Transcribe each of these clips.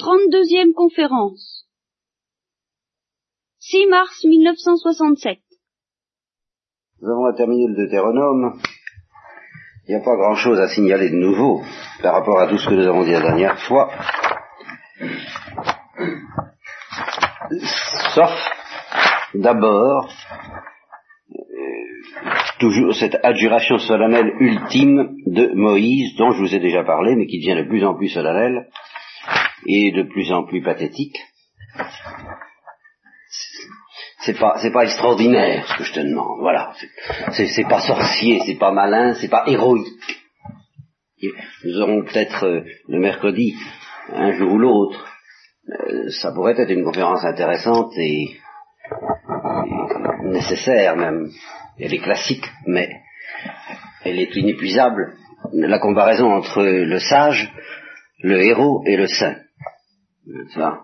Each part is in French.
Trente-deuxième conférence. 6 mars 1967. Nous avons terminé le Deutéronome. Il n'y a pas grand-chose à signaler de nouveau par rapport à tout ce que nous avons dit la dernière fois. Sauf, d'abord, euh, toujours cette adjuration solennelle ultime de Moïse, dont je vous ai déjà parlé, mais qui devient de plus en plus solennelle et de plus en plus pathétique. C'est pas, c'est pas extraordinaire ce que je te demande. Voilà, c'est, pas sorcier, c'est pas malin, c'est pas héroïque. Nous aurons peut-être euh, le mercredi, un jour ou l'autre, euh, ça pourrait être une conférence intéressante et nécessaire même. Elle est classique, mais elle est inépuisable. La comparaison entre le sage, le héros et le saint. Ça,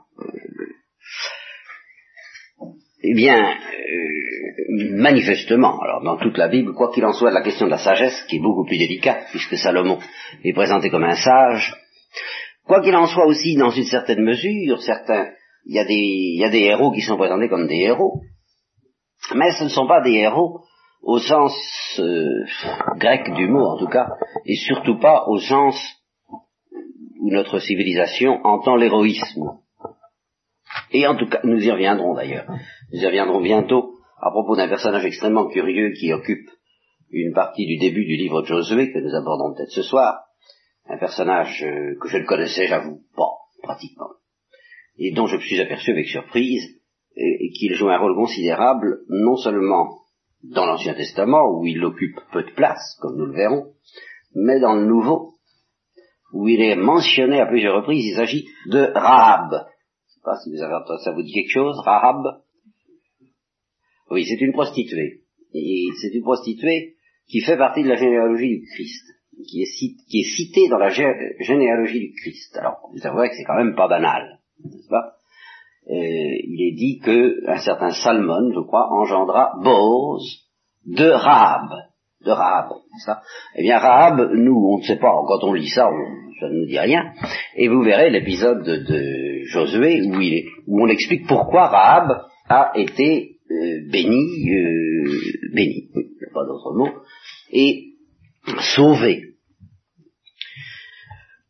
eh bien, euh, manifestement, alors dans toute la Bible, quoi qu'il en soit, la question de la sagesse, qui est beaucoup plus délicate, puisque Salomon est présenté comme un sage, quoi qu'il en soit aussi, dans une certaine mesure, certains, il y, a des, y a des héros qui sont présentés comme des héros, mais ce ne sont pas des héros au sens euh, grec du mot en tout cas, et surtout pas au sens notre civilisation entend l'héroïsme. Et en tout cas, nous y reviendrons d'ailleurs. Nous y reviendrons bientôt à propos d'un personnage extrêmement curieux qui occupe une partie du début du livre de Josué, que nous abordons peut-être ce soir. Un personnage euh, que je ne connaissais, j'avoue, pas, pratiquement. Et dont je me suis aperçu avec surprise qu'il joue un rôle considérable, non seulement dans l'Ancien Testament, où il occupe peu de place, comme nous le verrons, mais dans le Nouveau, où il est mentionné à plusieurs reprises, il s'agit de Rahab. Je sais pas si vous avez entendu ça vous dit quelque chose, Rahab? Oui, c'est une prostituée. Et c'est une prostituée qui fait partie de la généalogie du Christ, qui est, qui est citée dans la généalogie du Christ. Alors, vous avouez que c'est quand même pas banal, n'est-ce pas? Euh, Il est dit que un certain Salmon, je crois, engendra Boaz de Rahab de Rahab, ça Eh bien, Rahab, nous, on ne sait pas, quand on lit ça, ça ne nous dit rien, et vous verrez l'épisode de, Josué où, on explique pourquoi Rahab a été euh, béni, euh, béni, il pas d'autre mot, et sauvé.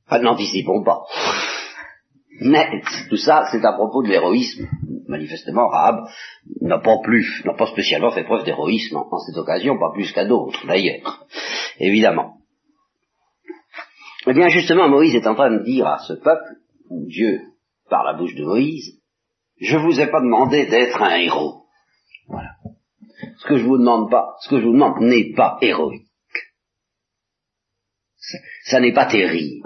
Ah, n'anticipons pas. Mais tout ça, c'est à propos de l'héroïsme manifestement, Rahab n'a pas plus, n'a pas spécialement fait preuve d'héroïsme en, cette occasion, pas plus qu'à d'autres, d'ailleurs, évidemment. Eh bien, justement, Moïse est en train de dire à ce peuple, Dieu, par la bouche de Moïse, je vous ai pas demandé d'être un héros. Voilà. Ce que je vous demande pas, ce que je vous demande n'est pas héroïque. Ça, ça n'est pas terrible.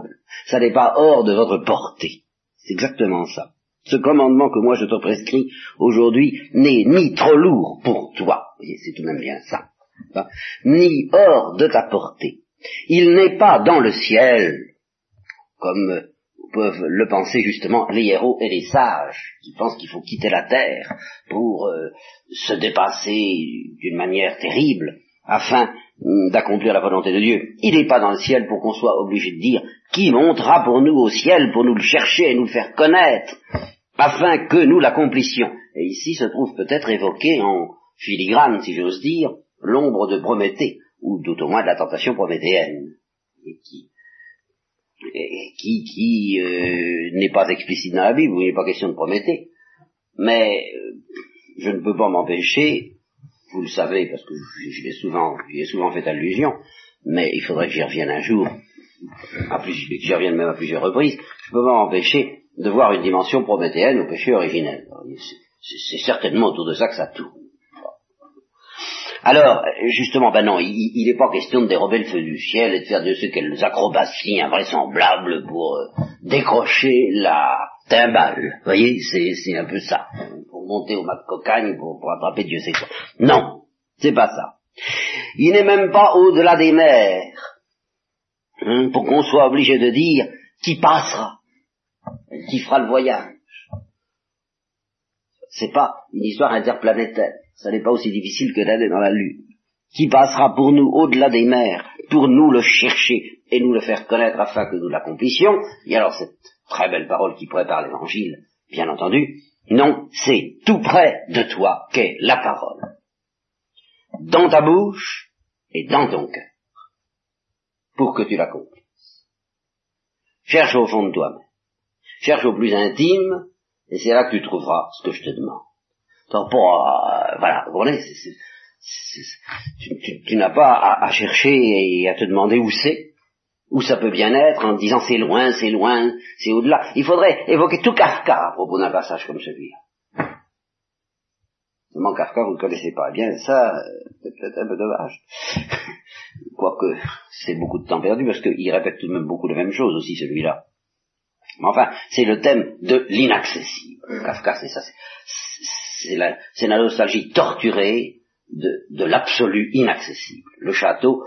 Ça n'est pas hors de votre portée. C'est exactement ça. Ce commandement que moi je te prescris aujourd'hui n'est ni trop lourd pour toi, c'est tout de même bien ça, hein, ni hors de ta portée. Il n'est pas dans le ciel, comme peuvent le penser justement les héros et les sages, qui pensent qu'il faut quitter la terre pour euh, se dépasser d'une manière terrible, afin d'accomplir la volonté de Dieu. Il n'est pas dans le ciel pour qu'on soit obligé de dire qui montera pour nous au ciel pour nous le chercher et nous le faire connaître afin que nous l'accomplissions. Et ici se trouve peut-être évoqué en filigrane, si j'ose dire, l'ombre de Prométhée, ou tout au moins de la tentation prométhéenne, et qui, qui, qui euh, n'est pas explicite dans la Bible, il n'est pas question de Prométhée. Mais euh, je ne peux pas m'empêcher, vous le savez, parce que j'y ai souvent, ai souvent fait allusion, mais il faudrait que j'y revienne un jour, à plus, que j'y revienne même à plusieurs reprises, je peux pas m'empêcher de voir une dimension prométhéenne au péché originel. C'est certainement autour de ça que ça tourne. Alors, justement, ben non, il n'est pas question de dérober le feu du ciel et de faire de ce qu'elles acrobaties invraisemblables pour euh, décrocher la timbale. Vous voyez, c'est un peu ça. Monter au mat cocagne, pour, attraper Dieu sait quoi. Non, c'est pas ça. Il n'est même pas au-delà des mers, hein, pour qu'on soit obligé de dire qui passera qui fera le voyage. C'est pas une histoire interplanétaire. Ça n'est pas aussi difficile que d'aller dans la Lune. Qui passera pour nous au-delà des mers, pour nous le chercher et nous le faire connaître afin que nous l'accomplissions. Et alors cette très belle parole qui prépare l'évangile, bien entendu. Non, c'est tout près de toi qu'est la parole. Dans ta bouche et dans ton cœur. Pour que tu l'accomplisses. Cherche au fond de toi-même. Cherche au plus intime, et c'est là que tu trouveras ce que je te demande. Donc, pour, euh, voilà, tu, n'as pas à, chercher et à te demander où c'est, où ça peut bien être, en disant c'est loin, c'est loin, c'est au-delà. Il faudrait évoquer tout Kafka à propos d'un passage comme celui-là. Seulement Kafka, vous ne connaissez pas. Eh bien, ça, c'est peut-être un peu dommage. Quoique, c'est beaucoup de temps perdu, parce qu'il répète tout de même beaucoup de mêmes choses aussi, celui-là. Mais enfin, c'est le thème de l'inaccessible. Kafka, c'est ça. C'est la, nostalgie torturée de, de l'absolu inaccessible. Le château,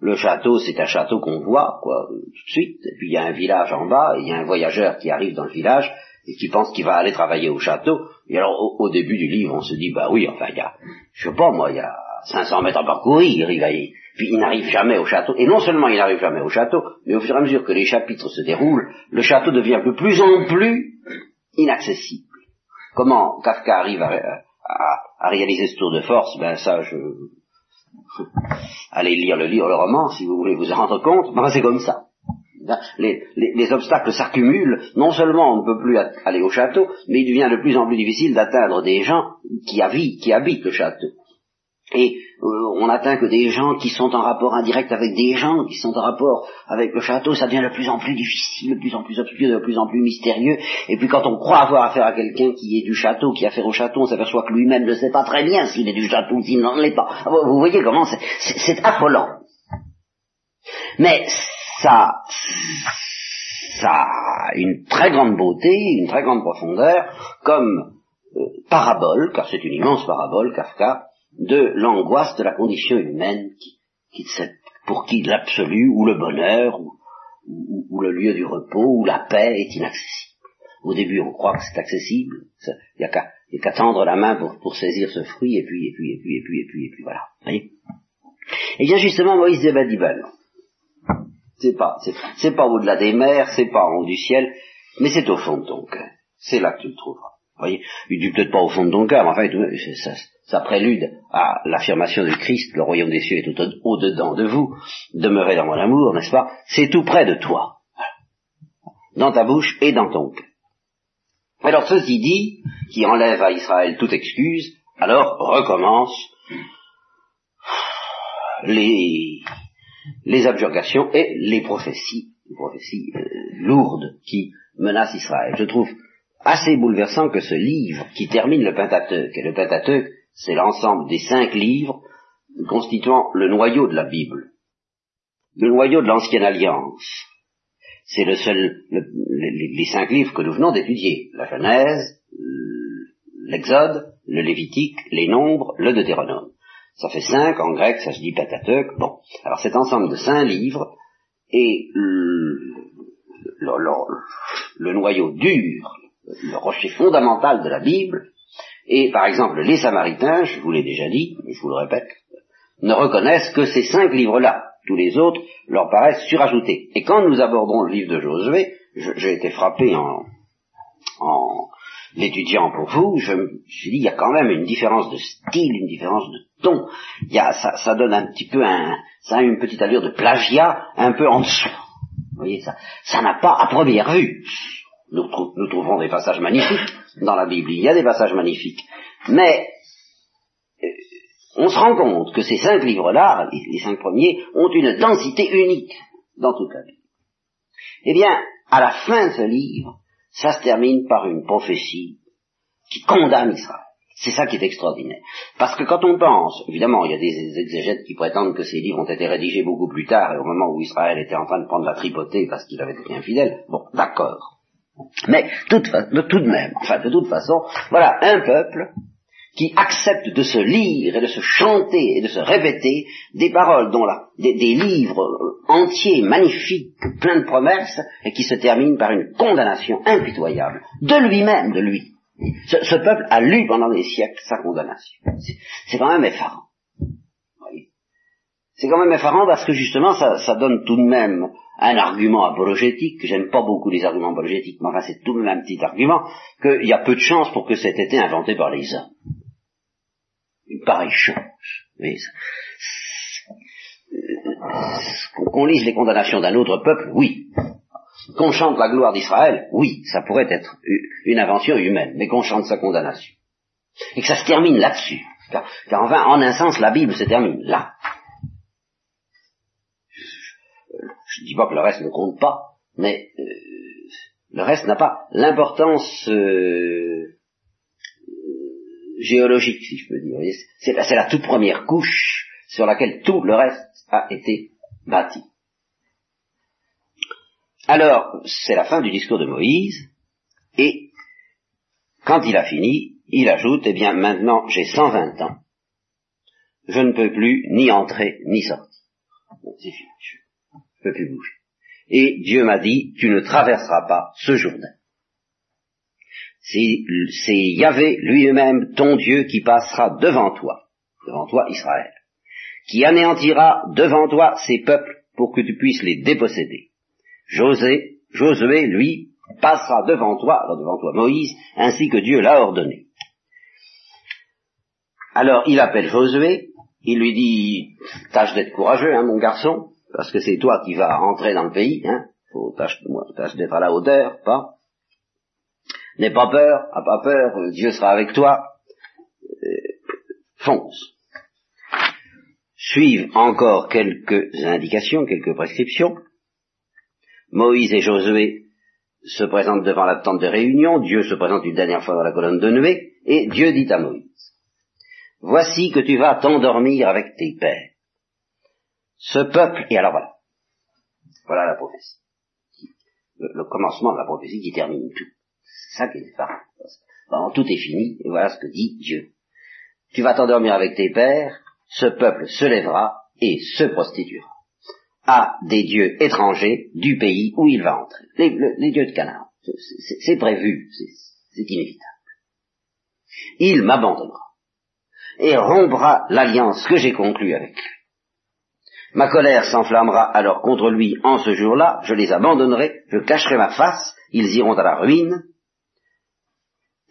le château, c'est un château qu'on voit, quoi, tout de suite, et puis il y a un village en bas, il y a un voyageur qui arrive dans le village, et qui pense qu'il va aller travailler au château, et alors au, début du livre, on se dit, bah oui, enfin, il y a, je sais pas moi, il y a 500 mètres à parcourir, il va y, puis il n'arrive jamais au château, et non seulement il n'arrive jamais au château, mais au fur et à mesure que les chapitres se déroulent, le château devient de plus en plus inaccessible. Comment Kafka arrive à, à, réaliser ce tour de force, ben ça, je... Allez lire le livre, le roman, si vous voulez vous en rendre compte, ben c'est comme ça. Les, les, obstacles s'accumulent, non seulement on ne peut plus aller au château, mais il devient de plus en plus difficile d'atteindre des gens qui, qui habitent le château. Et on n'atteint que des gens qui sont en rapport indirect avec des gens, qui sont en rapport avec le château, ça devient de plus en plus difficile, de plus en plus obscur, de plus en plus mystérieux. Et puis quand on croit avoir affaire à quelqu'un qui est du château, qui a affaire au château, on s'aperçoit que lui-même ne sait pas très bien s'il est du château ou s'il n'en est pas. Vous voyez comment c'est affolant. Mais ça, ça a une très grande beauté, une très grande profondeur, comme euh, parabole, car c'est une immense parabole, Kafka, de l'angoisse de la condition humaine qui, qui pour qui l'absolu ou le bonheur ou, ou, le lieu du repos ou la paix est inaccessible. Au début, on croit que c'est accessible, il n'y a qu'à tendre la main pour, pour, saisir ce fruit, et puis, et puis, et puis, et puis, et puis, et puis, voilà. Voyez? Et bien justement, Moïse Zeba dit. C'est pas, c'est pas au-delà des mers, c'est pas en haut du ciel, mais c'est au fond de ton cœur. C'est là que tu le trouveras. Vous voyez, il dit peut-être pas au fond de ton cœur, mais enfin, ça, ça prélude à l'affirmation du Christ, le royaume des cieux est au-dedans de vous, demeurez dans mon amour, n'est-ce pas? C'est tout près de toi, dans ta bouche et dans ton cœur. Alors ceci dit, qui enlève à Israël toute excuse, alors recommence les, les abjurations et les prophéties, les prophéties euh, lourdes qui menacent Israël. Je trouve assez bouleversant que ce livre qui termine le Pentateuque, et le Pentateuque c'est l'ensemble des cinq livres constituant le noyau de la Bible, le noyau de l'Ancienne Alliance. C'est le seul, les, cinq livres que nous venons d'étudier, la Genèse, l'Exode, le Lévitique, les Nombres, le Deutéronome. Ça fait cinq, en grec ça se dit Pentateuque. Bon, alors cet ensemble de cinq livres est le, le noyau dur, le rocher fondamental de la Bible, et par exemple, les Samaritains, je vous l'ai déjà dit, je vous le répète, ne reconnaissent que ces cinq livres-là. Tous les autres leur paraissent surajoutés. Et quand nous aborderons le livre de Josué, j'ai été frappé en, en l'étudiant pour vous, je me suis dit, il y a quand même une différence de style, une différence de ton. Il y a, ça, ça donne un petit peu un, ça a une petite allure de plagiat un peu en dessous. Vous voyez, ça, ça n'a pas à première vue nous, trouverons des passages magnifiques dans la Bible. Il y a des passages magnifiques. Mais euh, on se rend compte que ces cinq livres-là, les, cinq premiers, ont une densité unique dans toute la Bible. Eh bien, à la fin de ce livre, ça se termine par une prophétie qui condamne Israël. C'est ça qui est extraordinaire. Parce que quand on pense, évidemment, il y a des exégètes qui prétendent que ces livres ont été rédigés beaucoup plus tard, et au moment où Israël était en train de prendre la tripotée parce qu'il avait été infidèle. Bon, d'accord. Mais tout de même, enfin de toute façon, voilà un peuple qui accepte de se lire et de se chanter et de se répéter des paroles dont des, livres entiers, magnifiques, pleins de promesses, et qui se terminent par une condamnation impitoyable de lui-même, de lui. Ce, peuple a lu pendant des siècles sa condamnation. C'est quand même effarant. C'est quand même effarant parce que justement ça, donne tout de même un argument apologétique, que j'aime pas beaucoup les arguments apologétiques, mais enfin c'est tout de même un petit argument, qu'il y a peu de chances pour que cet été inventé par les hommes. Une pareille chose. Qu'on lise les condamnations d'un autre peuple, oui. Qu'on chante la gloire d'Israël, oui, ça pourrait être une invention humaine, mais qu'on chante sa condamnation. Et que ça se termine là-dessus. Car, car enfin, en un sens, la Bible se termine là. Je ne dis pas que le reste ne compte pas, mais euh, le reste n'a pas l'importance euh, géologique, si je peux dire. C'est la toute première couche sur laquelle tout le reste a été bâti. Alors, c'est la fin du discours de Moïse, et quand il a fini, il ajoute, eh bien maintenant j'ai 120 ans, je ne peux plus ni entrer ni sortir. C'est fini, Et Dieu m'a dit, tu ne traverseras pas ce Jourdain. C'est Yahvé lui-même, ton Dieu, qui passera devant toi, devant toi Israël, qui anéantira devant toi ces peuples pour que tu puisses les déposséder. José, Josué, lui, passera devant toi, devant toi Moïse, ainsi que Dieu l'a ordonné. Alors il appelle Josué, il lui dit, tâche d'être courageux, hein, mon garçon, parce que c'est toi qui vas entrer dans le pays, hein, faut tâche, tâche d'être à la hauteur, pas. N'aie pas peur, a pas peur, Dieu sera avec toi, euh, fonce. Suivent encore quelques indications, quelques prescriptions. Moïse et Josué se présentent devant la tente de réunion, Dieu se présente une dernière fois dans la colonne de nuée, et Dieu dit à Moïse, Voici que tu vas t'endormir avec tes pères. Ce peuple, et alors voilà, voilà la prophétie. Le, commencement de la prophétie qui termine tout. C'est ça qui est ça. tout est fini, et voilà ce que dit Dieu. Tu vas t'endormir avec tes pères, ce peuple se lèvera et se prostituera à des dieux étrangers du pays où il va entrer. Les, dieux de Canaan. C'est prévu, c'est inévitable. Il m'abandonnera et rompra l'alliance que j'ai conclue avec lui. Ma colère s'enflammera alors contre lui en ce jour-là, je les abandonnerai, je cacherai ma face, ils iront à la ruine,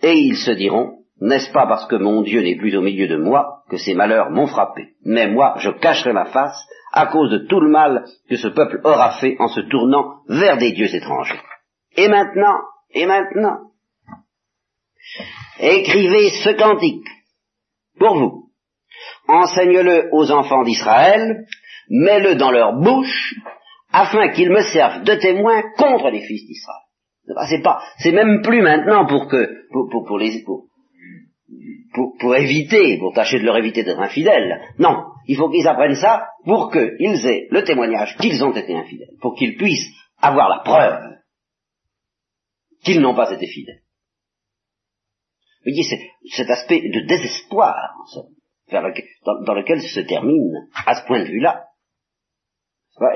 et ils se diront, n'est-ce pas parce que mon Dieu n'est plus au milieu de moi que ces malheurs m'ont frappé? Mais moi, je cacherai ma face à cause de tout le mal que ce peuple aura fait en se tournant vers des dieux étrangers. Et maintenant, et maintenant, écrivez ce cantique pour vous. Enseigne-le aux enfants d'Israël, mets-le dans leur bouche, afin qu'ils me servent de témoin contre les fils d'Israël. C'est pas, c'est même plus maintenant pour que, pour, pour, pour les, pour, pour, éviter, pour tâcher de leur éviter d'être infidèles. Non, il faut qu'ils apprennent ça pour qu'ils aient le témoignage qu'ils ont été infidèles, pour qu'ils puissent avoir la preuve qu'ils n'ont pas été fidèles. Vous voyez, c'est cet aspect de désespoir, dans, lequel se termine, à ce point de vue-là,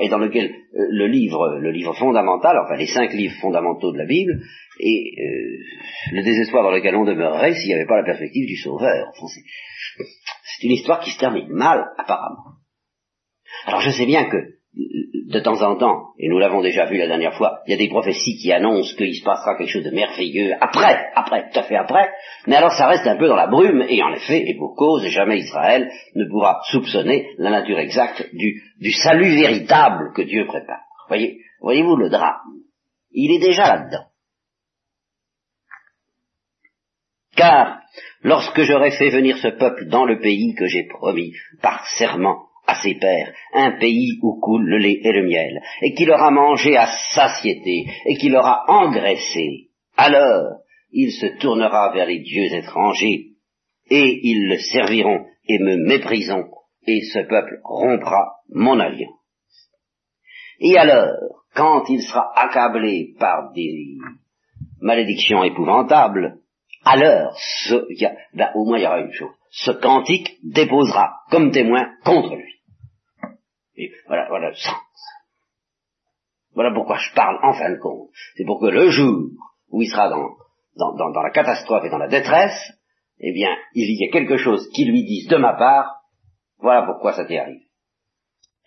et dans lequel euh, le livre, le livre fondamental, enfin les cinq livres fondamentaux de la Bible, et euh, le désespoir dans lequel on demeurerait s'il n'y avait pas la perspective du Sauveur. c'est une histoire qui se termine mal, apparemment. Alors je sais bien que de temps en temps, et nous l'avons déjà vu la dernière fois, il y a des prophéties qui annoncent qu'il se passera quelque chose de merveilleux après, après, tout à fait après, mais alors ça reste un peu dans la brume, et en effet, et pour cause, jamais Israël ne pourra soupçonner la nature exacte du, salut véritable que Dieu prépare. Voyez, voyez-vous le drame? Il est déjà là-dedans. Car lorsque j'aurai fait venir ce peuple dans le pays que j'ai promis par serment à ses pères, un pays où coule le lait et le miel, et qui leur a mangé à satiété, et qui leur a engraissé, alors il se tournera vers les dieux étrangers, et ils le serviront et me mépriseront, et ce peuple rompra mon alliance. Et alors, quand il sera accablé par des malédictions épouvantables, alors, ben, au moins il y aura une chose, ce cantique déposera comme témoin contre lui. Voilà, voilà le sens. Voilà pourquoi je parle en fin de compte. C'est pour que le jour où il sera dans, la catastrophe et dans la détresse, eh bien, il y ait quelque chose qui lui dise de ma part, voilà pourquoi ça t'est arrivé.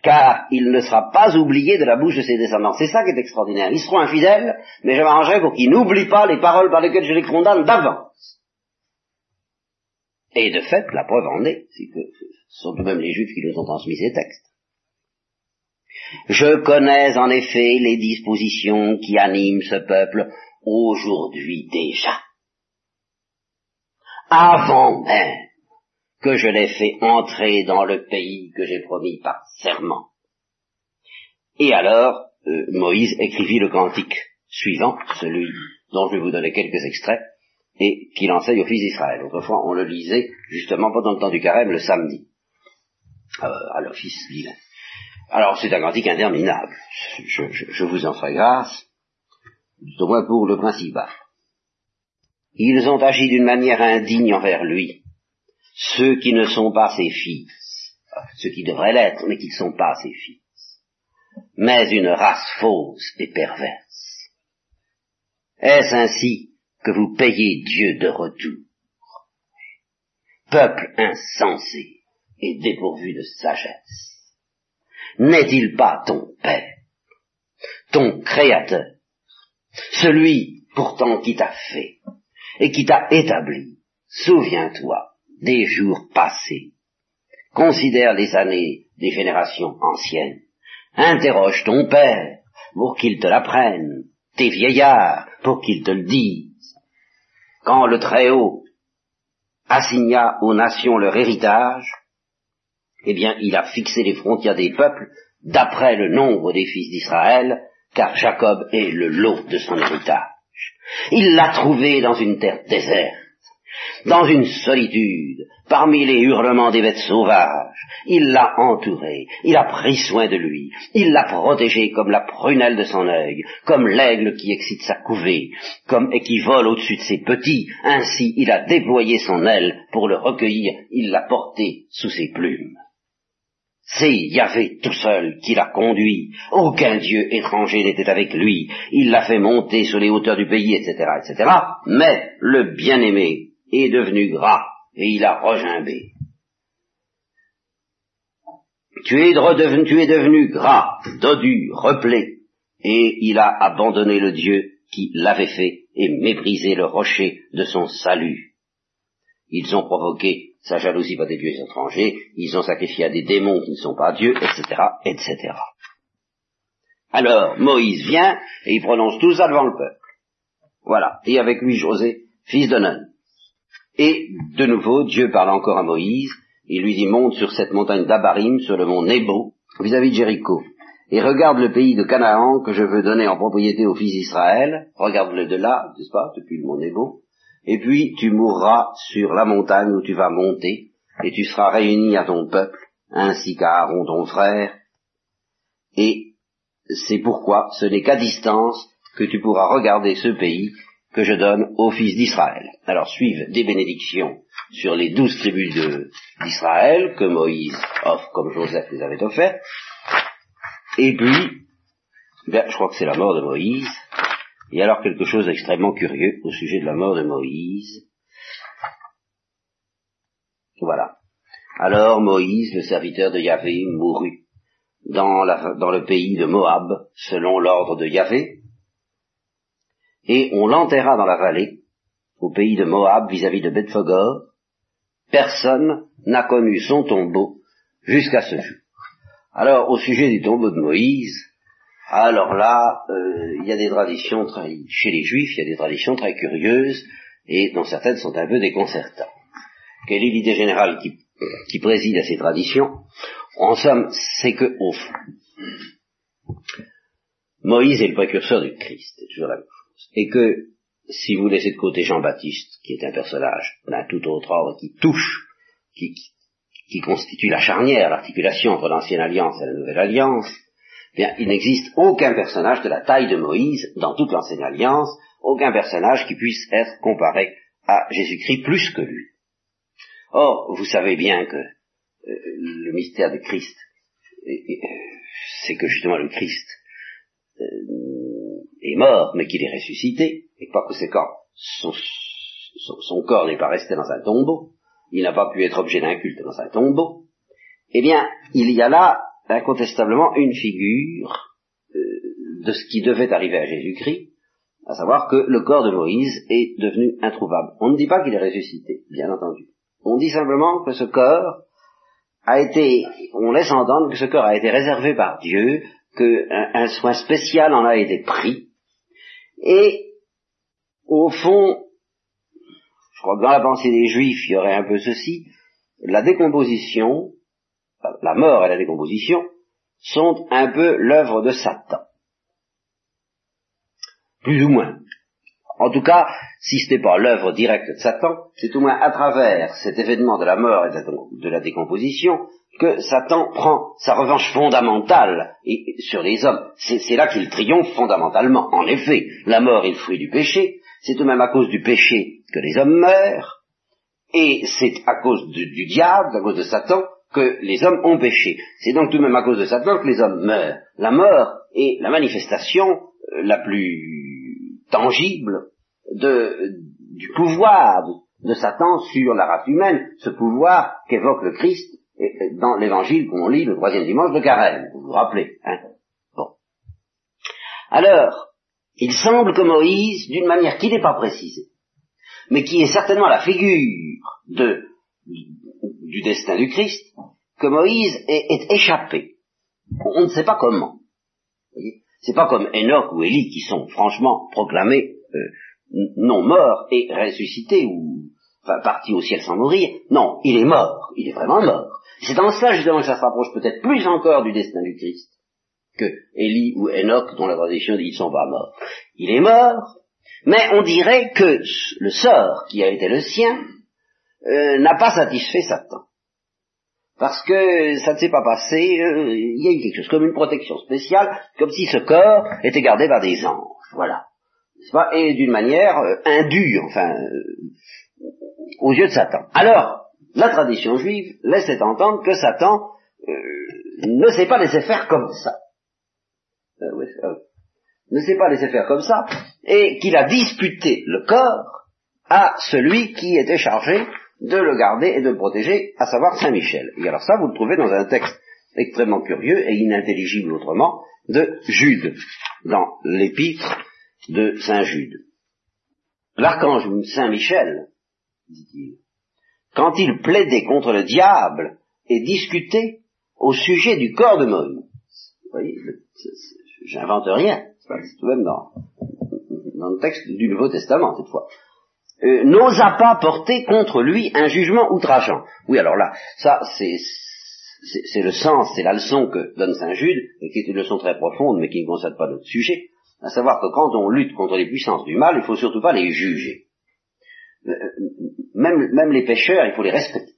car il ne sera pas oublié de la bouche de ses descendants. C'est ça qui est extraordinaire. Ils seront infidèles, mais je m'arrangerai pour qu'ils n'oublient pas les paroles par lesquelles je les condamne d'avance. Et de fait, la preuve en est, c'est que ce sont eux-mêmes les Juifs qui nous ont transmis ces textes. Je connais en effet les dispositions qui animent ce peuple aujourd'hui déjà. Avant même que je l'ai fait entrer dans le pays que j'ai promis par serment. Et alors, euh, Moïse écrivit le cantique suivant, celui dont je vais vous donner quelques extraits, et qu'il enseigne aux fils d'Israël. Autrefois, on le lisait justement pendant le temps du carême, le samedi, euh, à l'office divin. Alors, c'est un cantique interminable. Je, vous en ferai grâce, au moins pour le principal. Ils ont agi d'une manière indigne envers lui, ceux qui ne sont pas ses fils, ceux qui devraient l'être, mais qui ne sont pas ses fils, mais une race fausse et perverse. Est-ce ainsi que vous payez Dieu de retour? Peuple insensé et dépourvu de sagesse, n'est-il pas ton Père, ton Créateur, celui pourtant qui t'a fait et qui t'a établi? Souviens-toi des jours passés. Considère les années des générations anciennes. Interroge ton père pour qu'il te l'apprenne, tes vieillards pour qu'ils te le disent. Quand le Très-Haut assigna aux nations leur héritage, eh bien, il a fixé les frontières des peuples d'après le nombre des fils d'Israël, car Jacob est le lot de son héritage. Il l'a trouvé dans une terre déserte dans une solitude, parmi les hurlements des bêtes sauvages. Il l'a entouré, il a pris soin de lui, il l'a protégé comme la prunelle de son œil, comme l'aigle qui excite sa couvée, comme et qui vole au-dessus de ses petits. Ainsi il a déployé son aile pour le recueillir, il l'a porté sous ses plumes. C'est Yahvé tout seul qui l'a conduit. Aucun dieu étranger n'était avec lui. Il l'a fait monter sur les hauteurs du pays, etc., etc. Mais le bien-aimé est devenu gras, et il a regimbé. Tu es, tu es devenu gras, dodu, replé, et il a abandonné le Dieu qui l'avait fait et méprisé le rocher de son salut. Ils ont provoqué sa jalousie par des dieux étrangers, ils ont sacrifié à des démons qui ne sont pas dieux, etc., etc. Alors, Moïse vient et il prononce tout ça devant le peuple. Voilà. Et avec lui José, fils de. Et de nouveau, Dieu parle encore à Moïse, il lui dit monte sur cette montagne d'Abarim, sur le mont Nebo, vis-à-vis de Jéricho, et regarde le pays de Canaan que je veux donner en propriété aux fils d'Israël, regarde-le de là, n'est-ce pas, depuis le mont Nebo, et puis tu mourras sur la montagne où tu vas monter, et tu seras réuni à ton peuple, ainsi qu'à Aaron ton frère, et c'est pourquoi ce n'est qu'à distance que tu pourras regarder ce pays que je donne aux fils d'Israël. Alors suivent des bénédictions sur les douze tribus d'Israël que Moïse offre comme Joseph les avait offertes. Et puis, ben, je crois que c'est la mort de Moïse. Et alors quelque chose d'extrêmement curieux au sujet de la mort de Moïse. Voilà. Alors Moïse, le serviteur de Yahvé, mourut dans, le pays de Moab, selon l'ordre de Yahvé, et on l'enterra dans la vallée, au pays de Moab, vis-à-vis de Bethphogor. Personne n'a connu son tombeau jusqu'à ce jour. Alors, au sujet du tombeau de Moïse, alors là, euh, il y a des traditions très, chez les Juifs, il y a des traditions très curieuses, et dont certaines sont un peu déconcertantes. Quelle est l'idée générale qui, préside à ces traditions? En somme, c'est que, au fond, Moïse est le précurseur du Christ, c'est toujours la même et que si vous laissez de côté Jean-Baptiste, qui est un personnage d'un tout autre ordre, qui touche, qui, constitue la charnière, l'articulation entre l'ancienne alliance et la nouvelle alliance, bien, il n'existe aucun personnage de la taille de Moïse dans toute l'ancienne alliance, aucun personnage qui puisse être comparé à Jésus-Christ plus que lui. Or, vous savez bien que euh, le mystère du Christ, c'est que justement le Christ euh, est mort, mais qu'il est ressuscité, et par conséquent, son corps n'est pas resté dans un tombeau, il n'a pas pu être objet d'un culte dans un tombeau, eh bien, il y a là incontestablement une figure euh, de ce qui devait arriver à Jésus-Christ, à savoir que le corps de Moïse est devenu introuvable. On ne dit pas qu'il est ressuscité, bien entendu. On dit simplement que ce corps a été, on laisse entendre que ce corps a été réservé par Dieu, qu'un un soin spécial en a été pris, et au fond, je crois que dans la pensée des Juifs, il y aurait un peu ceci, la décomposition, la mort et la décomposition, sont un peu l'œuvre de Satan. Plus ou moins. En tout cas, si ce n'est pas l'œuvre directe de Satan, c'est au moins à travers cet événement de la mort et de la décomposition que Satan prend sa revanche fondamentale sur les hommes. C'est là qu'il triomphe fondamentalement. En effet, la mort est le fruit du péché, c'est tout de même à cause du péché que les hommes meurent, et c'est à cause du, diable, à cause de Satan, que les hommes ont péché. C'est donc tout de même à cause de Satan que les hommes meurent. La mort est la manifestation euh, la plus tangible du pouvoir de, Satan sur la race humaine, ce pouvoir qu'évoque le Christ dans l'évangile qu'on lit le troisième dimanche de Carême, vous vous rappelez. Hein bon. Alors, il semble que Moïse, d'une manière qui n'est pas précisée, mais qui est certainement la figure de, du destin du Christ, que Moïse est, échappé. On ne sait pas comment. C'est pas comme Enoch ou Élie qui sont franchement proclamés euh, non morts et ressuscités ou enfin, partis au ciel sans mourir. Non, il est mort, il est vraiment mort. C'est dans cela justement que ça se rapproche peut-être plus encore du destin du Christ que Élie ou Enoch dont la tradition dit qu'ils sont pas morts. Il est mort, mais on dirait que le sort qui a été le sien euh, n'a pas satisfait Satan. Parce que ça ne s'est pas passé, euh, il y a eu quelque chose comme une protection spéciale, comme si ce corps était gardé par des anges, voilà. Et d'une manière euh, indue, enfin, aux yeux de Satan. Alors, la tradition juive laissait entendre que Satan ne s'est pas laissé faire comme ça. Ne s'est pas laissé faire comme ça, et qu'il a disputé le corps à celui qui était chargé de le garder et de le protéger, à savoir Saint Michel. Et alors ça, vous le trouvez dans un texte extrêmement curieux et inintelligible autrement, de Jude, dans l'épître de Saint Jude. L'archange Saint Michel, dit-il, quand il plaidait contre le diable et discutait au sujet du corps de Moïse. Vous voyez, j'invente rien, c'est tout de même dans, dans le texte du Nouveau Testament cette fois. Euh, n'osa pas porter contre lui un jugement outrageant. Oui, alors là, ça, c'est, le sens, c'est la leçon que donne Saint Jude, et qui est une leçon très profonde, mais qui ne concerne pas notre sujet, à savoir que quand on lutte contre les puissances du mal, il faut surtout pas les juger. Euh, même, même les pécheurs, il faut les respecter.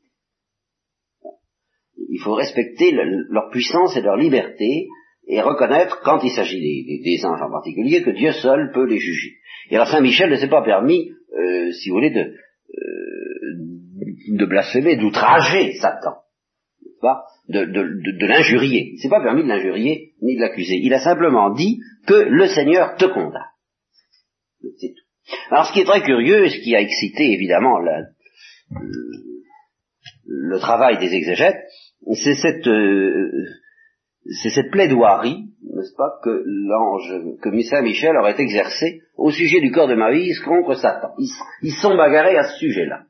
Il faut respecter leur puissance et leur liberté, et reconnaître, quand il s'agit des, des, anges en particulier, que Dieu seul peut les juger. Et alors Saint Michel ne s'est pas permis, euh, si vous voulez, de, euh, de blasphémer, d'outrager Satan, pas? De, de, de, l'injurier. Il s'est pas permis de l'injurier ni de l'accuser. Il a simplement dit que le Seigneur te condamne. C'est tout. Alors ce qui est très curieux, et ce qui a excité évidemment la, le, travail des exégètes, c'est cette, euh, c'est cette plaidoirie, n'est-ce pas, que l'ange, que Saint Michel aurait exercé au sujet du corps de Moïse contre Satan. Ils, sont bagarrés à ce sujet-là.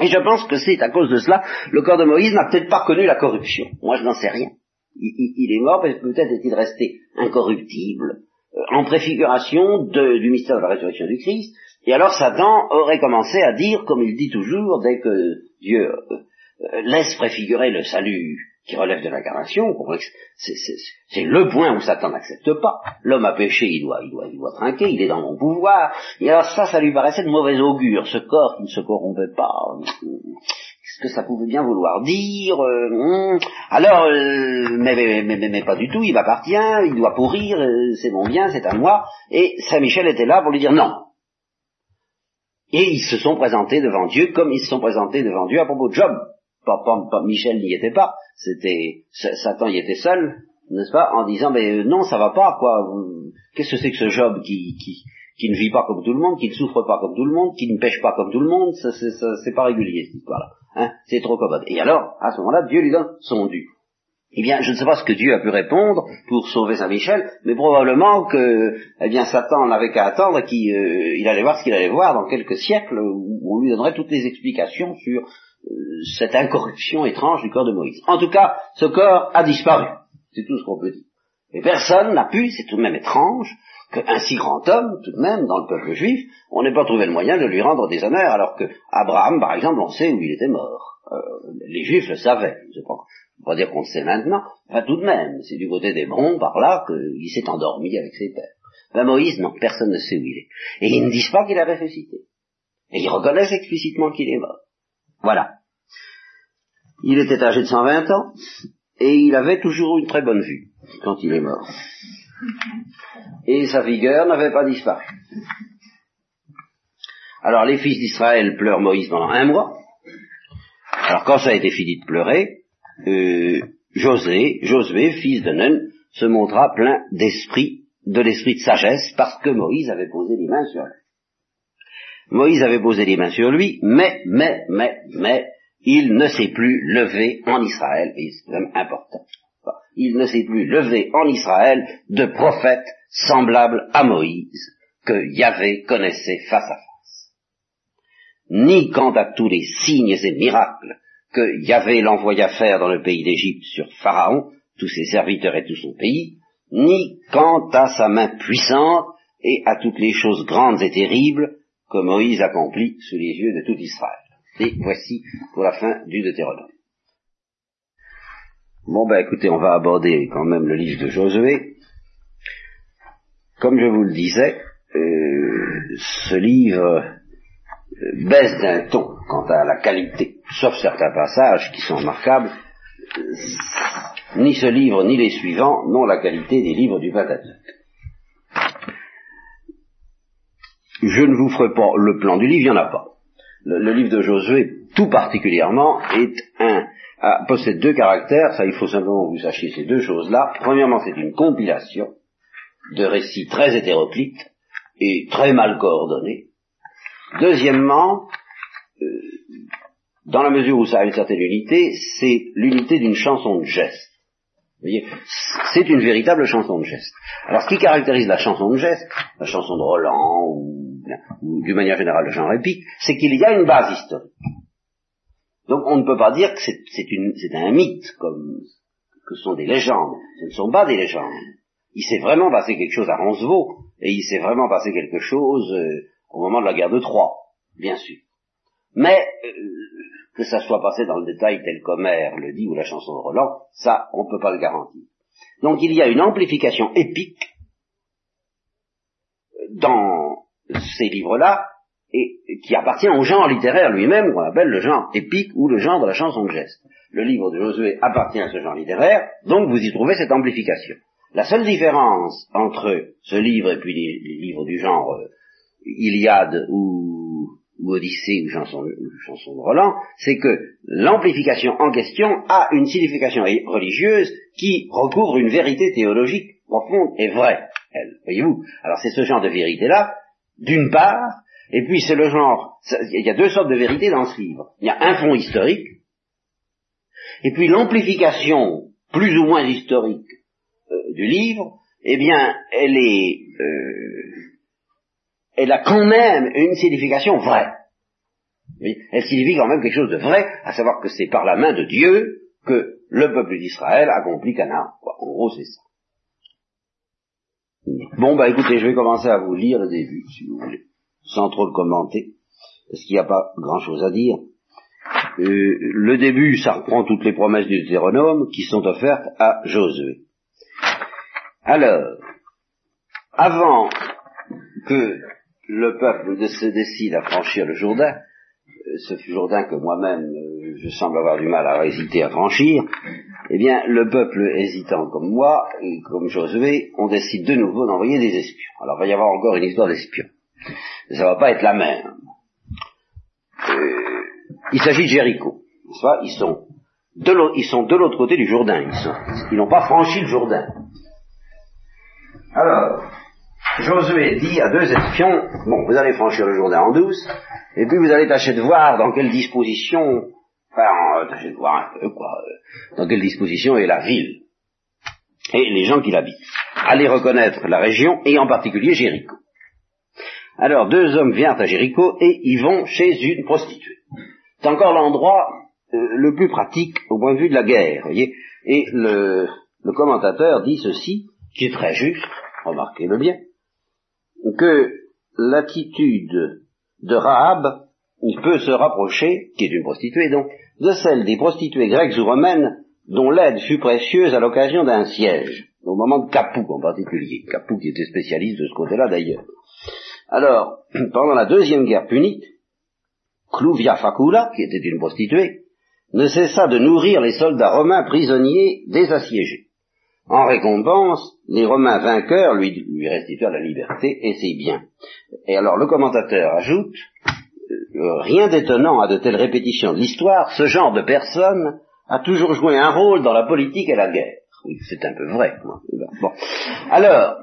Et je pense que c'est à cause de cela, le corps de Moïse n'a peut-être pas connu la corruption. Moi, je n'en sais rien. Il, est mort, peut-être est-il resté incorruptible, euh, en préfiguration du mystère de la résurrection du Christ. Et alors Satan aurait commencé à dire, comme il dit toujours, dès que Dieu euh, euh, laisse préfigurer le salut qui relève de l'incarnation, c'est le point où Satan n'accepte pas. L'homme a péché, il doit, il doit, trinquer, il est dans mon pouvoir. Et alors ça, ça lui paraissait de mauvais augure, ce corps qui ne se corrompait pas. Qu'est-ce que ça pouvait bien vouloir dire euh, hmm. Alors, euh, mais, pas du tout, il m'appartient, il doit pourrir, euh, c'est mon bien, c'est à moi. Et Saint-Michel était là pour lui dire non. Et ils se sont présentés devant Dieu comme ils se sont présentés devant Dieu à propos de Job. Pas, pas, Michel n'y était pas, c'était Satan y était seul, n'est-ce pas, en disant mais euh, non ça va pas quoi. Qu'est-ce que c'est que ce Job qui, qui qui ne vit pas comme tout le monde, qui ne souffre pas comme tout le monde, qui ne pêche pas comme tout le monde, ça c'est pas régulier cette histoire-là. Hein c'est trop commode. Et alors à ce moment-là Dieu lui donne son dû. eh bien, je ne sais pas ce que Dieu a pu répondre pour sauver Saint-Michel, mais probablement que, eh bien, Satan n'avait qu'à attendre qu'il euh, allait voir ce qu'il allait voir dans quelques siècles, où on lui donnerait toutes les explications sur cette incorruption étrange du corps de Moïse. En tout cas, ce corps a disparu. C'est tout ce qu'on peut dire. Et personne n'a pu, c'est tout de même étrange, qu'un si grand homme, tout de même, dans le peuple juif, on n'ait pas trouvé le moyen de lui rendre des honneurs, alors que Abraham, par exemple, on sait où il était mort. Euh, les juifs le savaient, je pense on va dire qu'on le sait maintenant, enfin tout de même, c'est du côté des Brons, par là, qu'il s'est endormi avec ses pères. Ben Moïse, non, personne ne sait où il est. Et ils ne disent pas qu'il a ressuscité. Et ils reconnaissent explicitement qu'il est mort. Voilà. Il était âgé de 120 ans, et il avait toujours une très bonne vue quand il est mort. Et sa vigueur n'avait pas disparu. Alors les fils d'Israël pleurent Moïse pendant un mois. Alors quand ça a été fini de pleurer, euh, José, Josué, fils de Nun, se montra plein d'esprit, de l'esprit de sagesse, parce que Moïse avait posé les mains sur lui. Moïse avait posé les mains sur lui, mais, mais, mais, mais, il ne s'est plus levé en Israël, et c'est quand même important. Il ne s'est plus levé en Israël de prophète semblable à Moïse que Yahvé connaissait face à face. Ni quant à tous les signes et miracles que Yahvé l'envoya faire dans le pays d'Égypte sur Pharaon, tous ses serviteurs et tout son pays, ni quant à sa main puissante et à toutes les choses grandes et terribles que Moïse accomplit sous les yeux de tout Israël. Et voici pour la fin du Deutéronome. Bon ben écoutez, on va aborder quand même le livre de Josué. Comme je vous le disais, euh, ce livre euh, baisse d'un ton quant à la qualité, sauf certains passages qui sont remarquables, ni ce livre ni les suivants n'ont la qualité des livres du Pentateuque. Je ne vous ferai pas le plan du livre, il n'y en a pas. Le, livre de Josué, tout particulièrement, est un, possède deux caractères, ça il faut simplement que vous sachiez ces deux choses-là. Premièrement, c'est une compilation de récits très hétéroclites et très mal coordonnés, Deuxièmement, euh, dans la mesure où ça a une certaine unité, c'est l'unité d'une chanson de geste. Vous voyez, c'est une véritable chanson de geste. Alors, ce qui caractérise la chanson de geste, la chanson de Roland, ou, ou d'une manière générale le genre épique, c'est qu'il y a une base historique. Donc, on ne peut pas dire que c'est un mythe, comme que ce sont des légendes. Ce ne sont pas des légendes. Il s'est vraiment passé quelque chose à Roncevaux, et il s'est vraiment passé quelque chose euh, au moment de la guerre de Troie, bien sûr. Mais euh, que ça soit passé dans le détail tel qu'Homère le dit ou la chanson de Roland, ça, on ne peut pas le garantir. Donc il y a une amplification épique dans ces livres-là, et qui appartient au genre littéraire lui-même, qu'on appelle le genre épique ou le genre de la chanson de geste. Le livre de Josué appartient à ce genre littéraire, donc vous y trouvez cette amplification. La seule différence entre ce livre et puis les, livres du genre euh, Iliade ou, Odyssée ou chanson, chanson de Roland, c'est que l'amplification en question a une signification religieuse qui recouvre une vérité théologique profonde et vraie. Voyez-vous? Alors c'est ce genre de vérité-là, d'une part, et puis c'est le genre, il y a deux sortes de vérités dans ce livre. Il y a un fond historique, et puis l'amplification plus ou moins historique euh, du livre, eh bien, elle est euh, elle a quand même une signification vraie. Elle signifie quand même quelque chose de vrai, à savoir que c'est par la main de Dieu que le peuple d'Israël accomplit Canaan. En gros, c'est ça. Bon, bah écoutez, je vais commencer à vous lire le début, si vous voulez, sans trop le commenter, parce qu'il n'y a pas grand-chose à dire. Euh, le début, ça reprend toutes les promesses du Deutéronome qui sont offertes à Josué. Alors, avant que le peuple se décide à franchir le Jourdain, euh, ce Jourdain que moi-même euh, je semble avoir du mal à hésiter à franchir, eh bien le peuple hésitant comme moi, et comme Josué, on décide de nouveau d'envoyer des espions. Alors il va y avoir encore une histoire d'espions. Ça va pas être la même. Euh, il s'agit de Jéricho. Ils sont de l'autre côté du Jourdain. Ils n'ont pas franchi le Jourdain. Alors, Josué dit à deux espions, bon, vous allez franchir le Jourdain en douce, et puis vous allez tâcher de voir dans quelle disposition, de voir un peu, quoi, euh, dans quelle disposition est la ville et les gens qui l'habitent. Allez reconnaître la région et en particulier Jéricho. Alors deux hommes viennent à Jéricho et ils vont chez une prostituée. C'est encore l'endroit euh, le plus pratique au point de vue de la guerre, voyez. Et le, le commentateur dit ceci, qui est très juste, remarquez-le bien, que l'attitude de Rahab peut se rapprocher, qui est une prostituée donc, de celle des prostituées grecques ou romaines dont l'aide fut précieuse à l'occasion d'un siège, au moment de Capou en particulier, Capou qui était spécialiste de ce côté-là d'ailleurs. Alors, pendant la deuxième guerre punite, Clouvia Facula, qui était une prostituée, ne cessa de nourrir les soldats romains prisonniers des assiégés. En récompense, les Romains vainqueurs lui, lui restituèrent la liberté et ses biens. Et alors le commentateur ajoute, rien d'étonnant à de telles répétitions de l'histoire, ce genre de personne a toujours joué un rôle dans la politique et la guerre. Oui, c'est un peu vrai. Bon. Alors,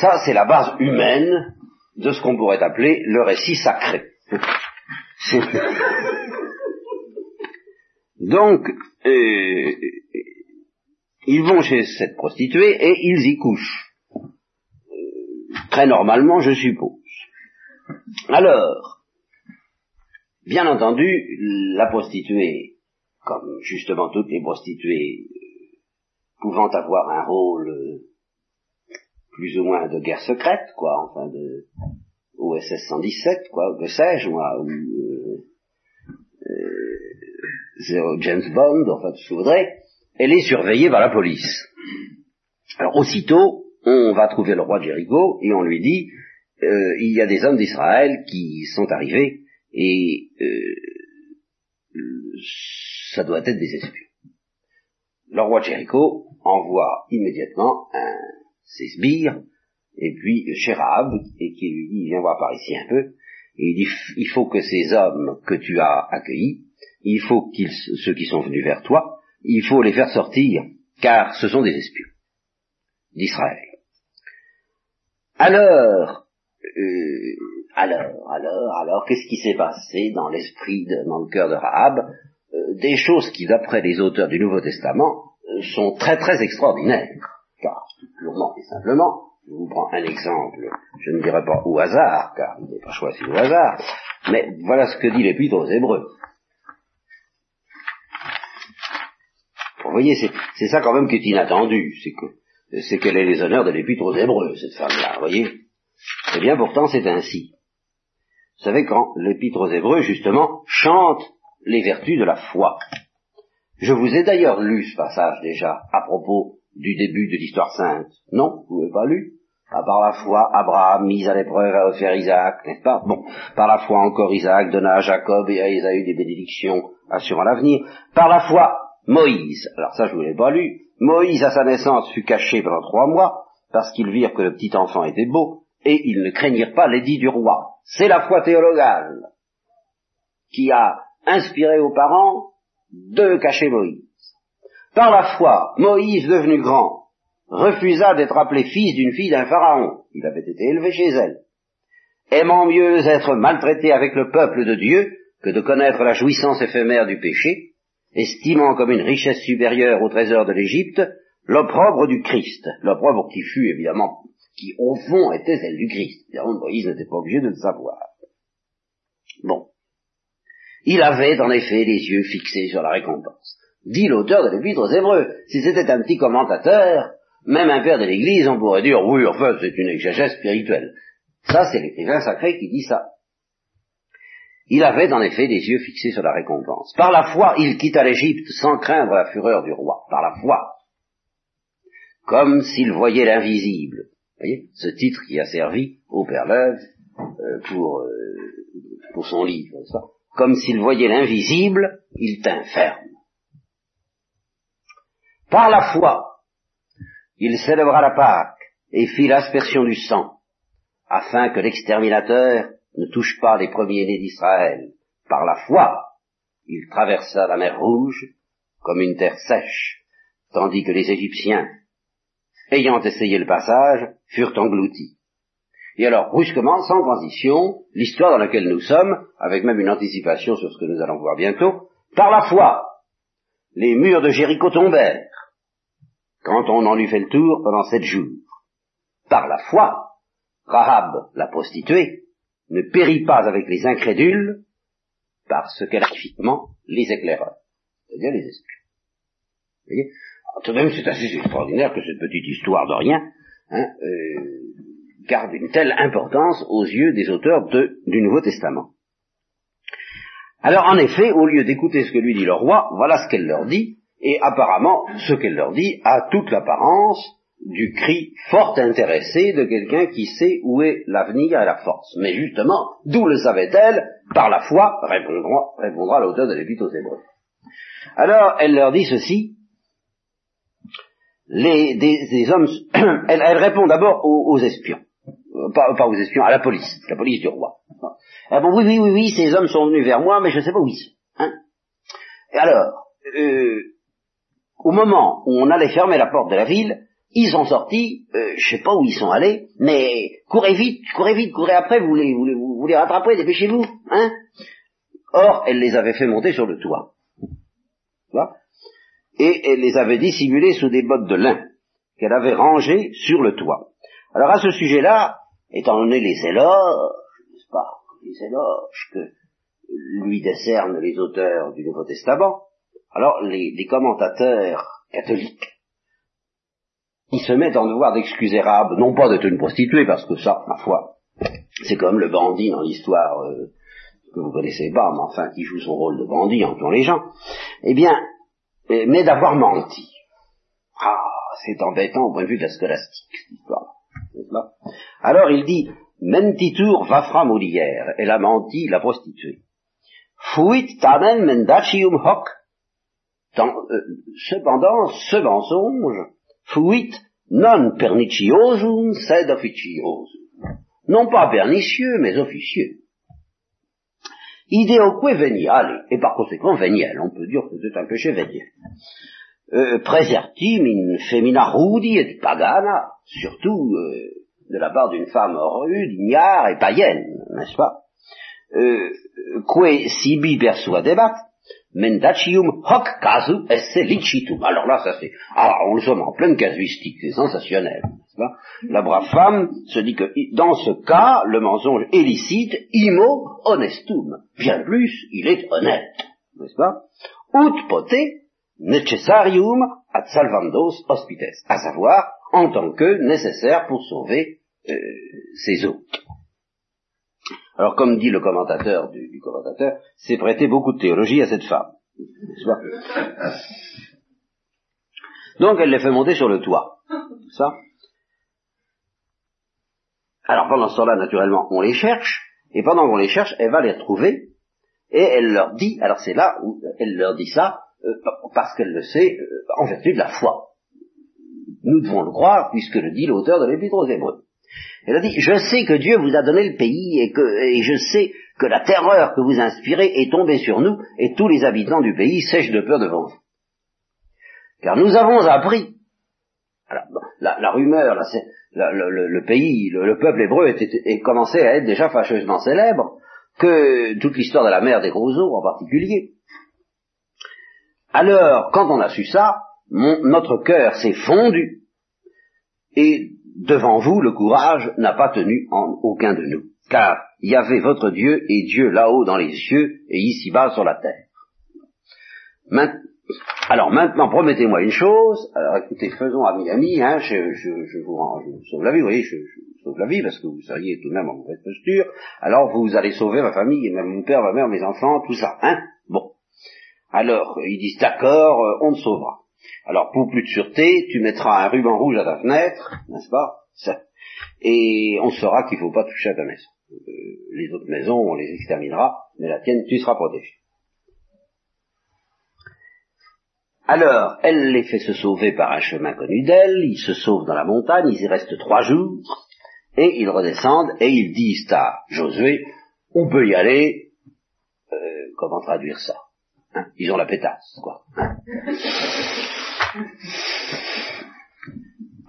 ça c'est la base humaine de ce qu'on pourrait appeler le récit sacré. Donc, euh, ils vont chez cette prostituée et ils y couchent. Euh, très normalement, je suppose. Alors, bien entendu, la prostituée, comme justement toutes les prostituées euh, pouvant avoir un rôle plus ou moins de guerre secrète, quoi, enfin de OSS 117, quoi, que sais-je, moi, ou euh, James Bond, enfin tout ce que vous voudrez, elle est surveillée par la police. Alors aussitôt, on va trouver le roi Jéricho et on lui dit, euh, il y a des hommes d'Israël qui sont arrivés et euh, ça doit être des espions. Le roi Jéricho envoie immédiatement un, ses sbires et puis Chérab et qui lui dit viens voir par ici un peu et il dit il faut que ces hommes que tu as accueillis il faut qu'ils ceux qui sont venus vers toi il faut les faire sortir, car ce sont des espions d'Israël. Alors, euh, alors, alors, alors, qu'est-ce qui s'est passé dans l'esprit, dans le cœur de Rahab? Euh, Des choses qui, d'après les auteurs du Nouveau Testament, euh, sont très très extraordinaires. Car, purement et simplement, je vous prends un exemple, je ne dirais pas au hasard, car il n'est pas choisi au hasard, mais voilà ce que dit l'Épître aux Hébreux. Vous voyez, c'est ça quand même qui est inattendu, c'est que c'est qu'elle ait les honneurs de l'épître aux Hébreux, cette femme-là, vous voyez? Eh bien, pourtant, c'est ainsi. Vous savez, quand l'épître aux Hébreux, justement, chante les vertus de la foi. Je vous ai d'ailleurs lu ce passage déjà, à propos du début de l'histoire sainte. Non, vous n'avez pas lu? Ah, Par la foi, Abraham, mis à l'épreuve, à offert Isaac, n'est-ce pas? Bon, par la foi encore, Isaac donna à Jacob et à Esaü des bénédictions assurant l'avenir. Par la foi, Moïse, alors ça je vous l'ai pas lu, Moïse à sa naissance fut caché pendant trois mois, parce qu'ils virent que le petit enfant était beau, et ils ne craignirent pas l'édit du roi. C'est la foi théologale qui a inspiré aux parents de cacher Moïse. Par la foi, Moïse, devenu grand, refusa d'être appelé fils d'une fille d'un pharaon. Il avait été élevé chez elle. Aimant mieux être maltraité avec le peuple de Dieu que de connaître la jouissance éphémère du péché, estimant comme une richesse supérieure au trésor de l'Égypte l'opprobre du Christ, l'opprobre qui fut évidemment, qui au fond était celle du Christ. Moïse n'était pas obligé de le savoir. Bon. Il avait en effet les yeux fixés sur la récompense. Dit l'auteur de l'Épître aux Hébreux. Si c'était un petit commentateur, même un père de l'Église, on pourrait dire, oui, enfin, c'est une exagère spirituelle. Ça, c'est l'écrivain sacré qui dit ça. Il avait en effet des yeux fixés sur la récompense. Par la foi, il quitta l'Égypte sans craindre la fureur du roi. Par la foi. Comme s'il voyait l'invisible. Voyez, ce titre qui a servi au Père Leuve euh, pour, euh, pour son livre. Comme s'il voyait l'invisible, il tint ferme. Par la foi, il célébra la Pâque et fit l'aspersion du sang, afin que l'exterminateur ne touche pas les premiers-nés d'Israël. Par la foi, il traversa la mer Rouge comme une terre sèche, tandis que les Égyptiens, ayant essayé le passage, furent engloutis. Et alors, brusquement, sans transition, l'histoire dans laquelle nous sommes, avec même une anticipation sur ce que nous allons voir bientôt, par la foi, les murs de Jéricho tombèrent, quand on en eut fait le tour pendant sept jours. Par la foi, Rahab, la prostituée, ne périt pas avec les incrédules, parce qu'elle les éclaireurs, c'est-à-dire les voyez? De même, c'est assez extraordinaire que cette petite histoire de rien hein, euh, garde une telle importance aux yeux des auteurs du Nouveau Testament. Alors, en effet, au lieu d'écouter ce que lui dit le roi, voilà ce qu'elle leur dit, et apparemment, ce qu'elle leur dit a toute l'apparence du cri fort intéressé de quelqu'un qui sait où est l'avenir et la force. Mais justement, d'où le savait-elle Par la foi, répondra, répondra l'auteur de l'Épître aux Hébreux. Alors, elle leur dit ceci, les, des, hommes, elle, répond d'abord aux, espions, euh, pas, aux espions, à la police, la police du roi. Ah bon, oui, oui, oui, oui, ces hommes sont venus vers moi, mais je ne sais pas où ils sont. Hein et alors, euh, au moment où on allait fermer la porte de la ville, ils sont sortis, euh, je sais pas où ils sont allés, mais courez vite, courez vite, courez après, vous les, vous les, vous les rattrapez, dépêchez-vous, hein Or, elle les avait fait monter sur le toit. Et elle les avait dissimulés sous des bottes de lin qu'elle avait rangées sur le toit. Alors à ce sujet-là, étant donné les éloges, n'est-ce pas, les éloges que lui décernent les auteurs du Nouveau Testament, alors les, commentateurs catholiques il se met en devoir d'excuser Rab, non pas d'être une prostituée, parce que ça, ma foi, c'est comme le bandit dans l'histoire euh, que vous connaissez pas, mais enfin qui joue son rôle de bandit en tuant les gens, eh bien, mais d'avoir menti. Ah, c'est embêtant au point de vue de la scolastique, histoire. Alors il dit, mentitur vafra molière, elle a menti la prostituée. Fuit tamen mendacium hoc. Euh, cependant, ce mensonge fuit non perniciosum sed officiosum. Non pas pernicieux, mais officieux. Ideoque veniale, et par conséquent veniel, on peut dire que c'est un péché véniel. Euh, Presertim in femina rudi et pagana, surtout euh, de la part d'une femme rude, ignare et païenne, n'est-ce pas? Euh, Que sibi persuadebat, Mendacium hoc casu esse licitum. Alors là, ça c'est, ah, on le sommes en pleine casuistique, c'est sensationnel. La brave femme se dit que dans ce cas, le mensonge est licite, imo honestum. Bien plus, il est honnête. N'est-ce pas? Ut pote necessarium ad salvandos hospites. À savoir, en tant que nécessaire pour sauver euh, ses hôtes. Alors, comme dit le commentateur du, commentateur, c'est prêter beaucoup de théologie à cette femme. Donc, elle les fait monter sur le toit. Ça? Alors, pendant ce temps-là, naturellement, on les cherche, et pendant qu'on les cherche, elle va les retrouver, et elle leur dit, alors c'est là où elle leur dit ça, euh, parce qu'elle le sait, euh, en vertu de la foi. Nous devons le croire, puisque le dit l'auteur de l'Épître aux Hébreux. Elle a dit, je sais que Dieu vous a donné le pays et que et je sais que la terreur que vous inspirez est tombée sur nous et tous les habitants du pays sèchent de peur devant vous. Car nous avons appris, alors, la, rumeur, le, pays, le, peuple hébreu était, commençait à être déjà fâcheusement célèbre, que toute l'histoire de la mer des gros eaux en particulier. Alors, quand on a su ça, notre cœur s'est fondu, et devant vous, le courage n'a pas tenu en aucun de nous, car il y avait votre Dieu et Dieu là-haut dans les cieux et ici-bas sur la terre. Alors maintenant, promettez-moi une chose. Alors écoutez, faisons ami-ami, hein, je, je, vous, sauve la vie, vous voyez, je, je, sauve la vie parce que vous seriez tout de même en mauvaise posture. Alors vous allez sauver ma famille, même mon père, ma mère, mes enfants, tout ça, hein? Bon. Alors ils disent d'accord, euh, on te sauvera. Alors, pour plus de sûreté, tu mettras un ruban rouge à ta fenêtre, n'est-ce pas? Ça. Et on saura qu'il ne faut pas toucher à ta maison. Euh, les autres maisons, on les exterminera, mais la tienne, tu seras protégé. Alors, elle les fait se sauver par un chemin connu d'elle, ils se sauvent dans la montagne, ils y restent trois jours, et ils redescendent, et ils disent à Josué, on peut y aller, euh, comment traduire ça? Hein Ils ont la pétasse, quoi. Hein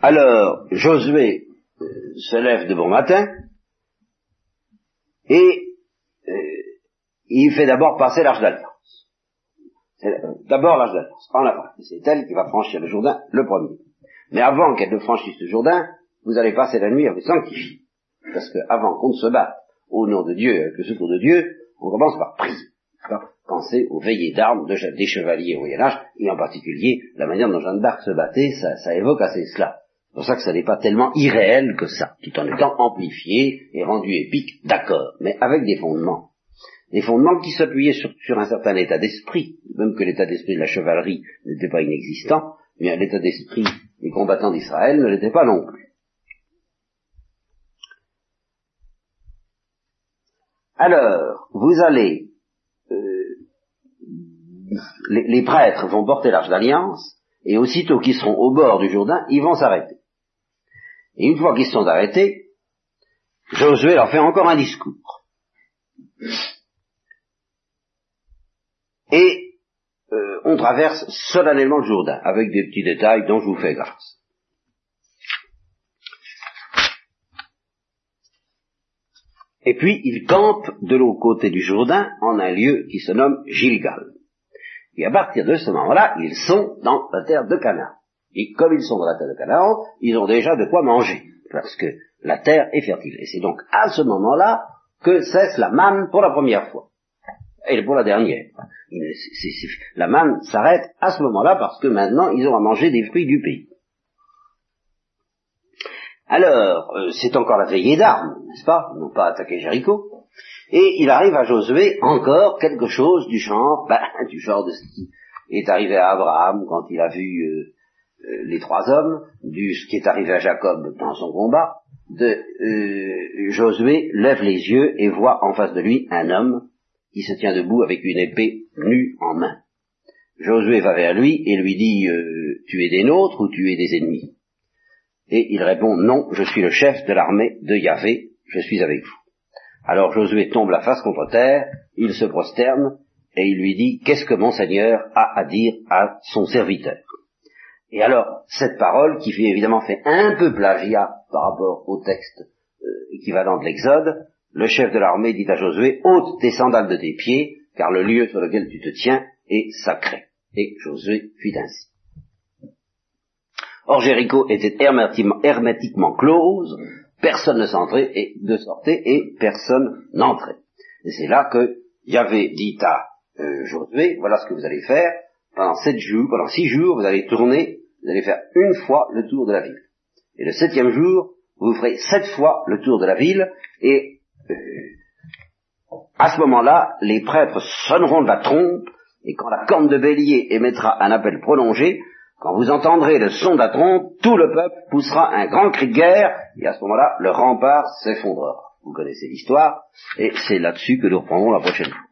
alors, Josué euh, se lève de bon matin, et euh, il fait d'abord passer l'arche. D'abord l'arche d'alliance, en avant. C'est elle qui va franchir le Jourdain le premier. Mais avant qu'elle ne franchisse le Jourdain, vous allez passer la nuit à vous sanctifier. Parce qu'avant qu'on ne se batte au nom de Dieu, avec le secours de Dieu, on commence par prier. Pensez aux veillées d'armes des chevaliers au Moyen Âge, et en particulier la manière dont Jeanne d'Arc se battait, ça, ça évoque assez cela. C'est pour ça que ça n'est pas tellement irréel que ça, tout en étant amplifié et rendu épique, d'accord, mais avec des fondements. Des fondements qui s'appuyaient sur, un certain état d'esprit, même que l'état d'esprit de la chevalerie n'était pas inexistant, mais l'état d'esprit des combattants d'Israël ne l'était pas non plus. Alors, vous allez, euh, les, prêtres vont porter l'arche d'alliance, et aussitôt qu'ils seront au bord du Jourdain, ils vont s'arrêter. Et une fois qu'ils sont arrêtés, Josué leur fait encore un discours. Et euh, on traverse solennellement le Jourdain, avec des petits détails dont je vous fais grâce. Et puis ils campent de l'autre côté du Jourdain en un lieu qui se nomme Gilgal. Et à partir de ce moment-là, ils sont dans la terre de Canaan. Et comme ils sont dans la terre de Canaan, ils ont déjà de quoi manger, parce que la terre est fertile. Et c'est donc à ce moment-là que cesse la manne pour la première fois. Et pour la dernière. la manne s'arrête à ce moment-là parce que maintenant ils ont à manger des fruits du pays. Alors, euh, c'est encore la veillée d'armes, n'est-ce pas? Ils n'ont pas attaqué Jéricho. Et il arrive à Josué encore quelque chose du genre, ben, du genre de ce qui est arrivé à Abraham quand il a vu euh, euh, les trois hommes, du ce qui est arrivé à Jacob dans son combat, de Josué lève les yeux et voit en face de lui un homme qui se tient debout avec une épée nue en main. Josué va vers lui et lui dit Tu es des nôtres ou tu es des ennemis? Et il répond, non, je suis le chef de l'armée de Yahvé, je suis avec vous. Alors Josué tombe la face contre terre, il se prosterne, et il lui dit, qu'est-ce que mon Seigneur a à dire à son serviteur? Et alors, cette parole, qui évidemment fait un peu plagiat par rapport au texte euh, équivalent de l'Exode, le chef de l'armée dit à Josué, ôte tes sandales de tes pieds, car le lieu sur lequel tu te tiens est sacré. Et Josué fit ainsi. Or Jéricho était hermétiquement, close, personne ne s'entrait et de sortait et personne n'entrait. Et c'est là que Yahvé dit à euh, Josué, voilà ce que vous allez faire, pendant sept jours, pendant six jours, vous allez tourner, vous allez faire une fois le tour de la ville. Et le septième jour, vous ferez sept fois le tour de la ville, et à ce moment-là, les prêtres sonneront de la trompe, et quand la corne de bélier émettra un appel prolongé, quand vous entendrez le son d'Atron, tout le peuple poussera un grand cri de guerre, et à ce moment-là, le rempart s'effondrera. Vous connaissez l'histoire, et c'est là-dessus que nous reprendrons la prochaine fois.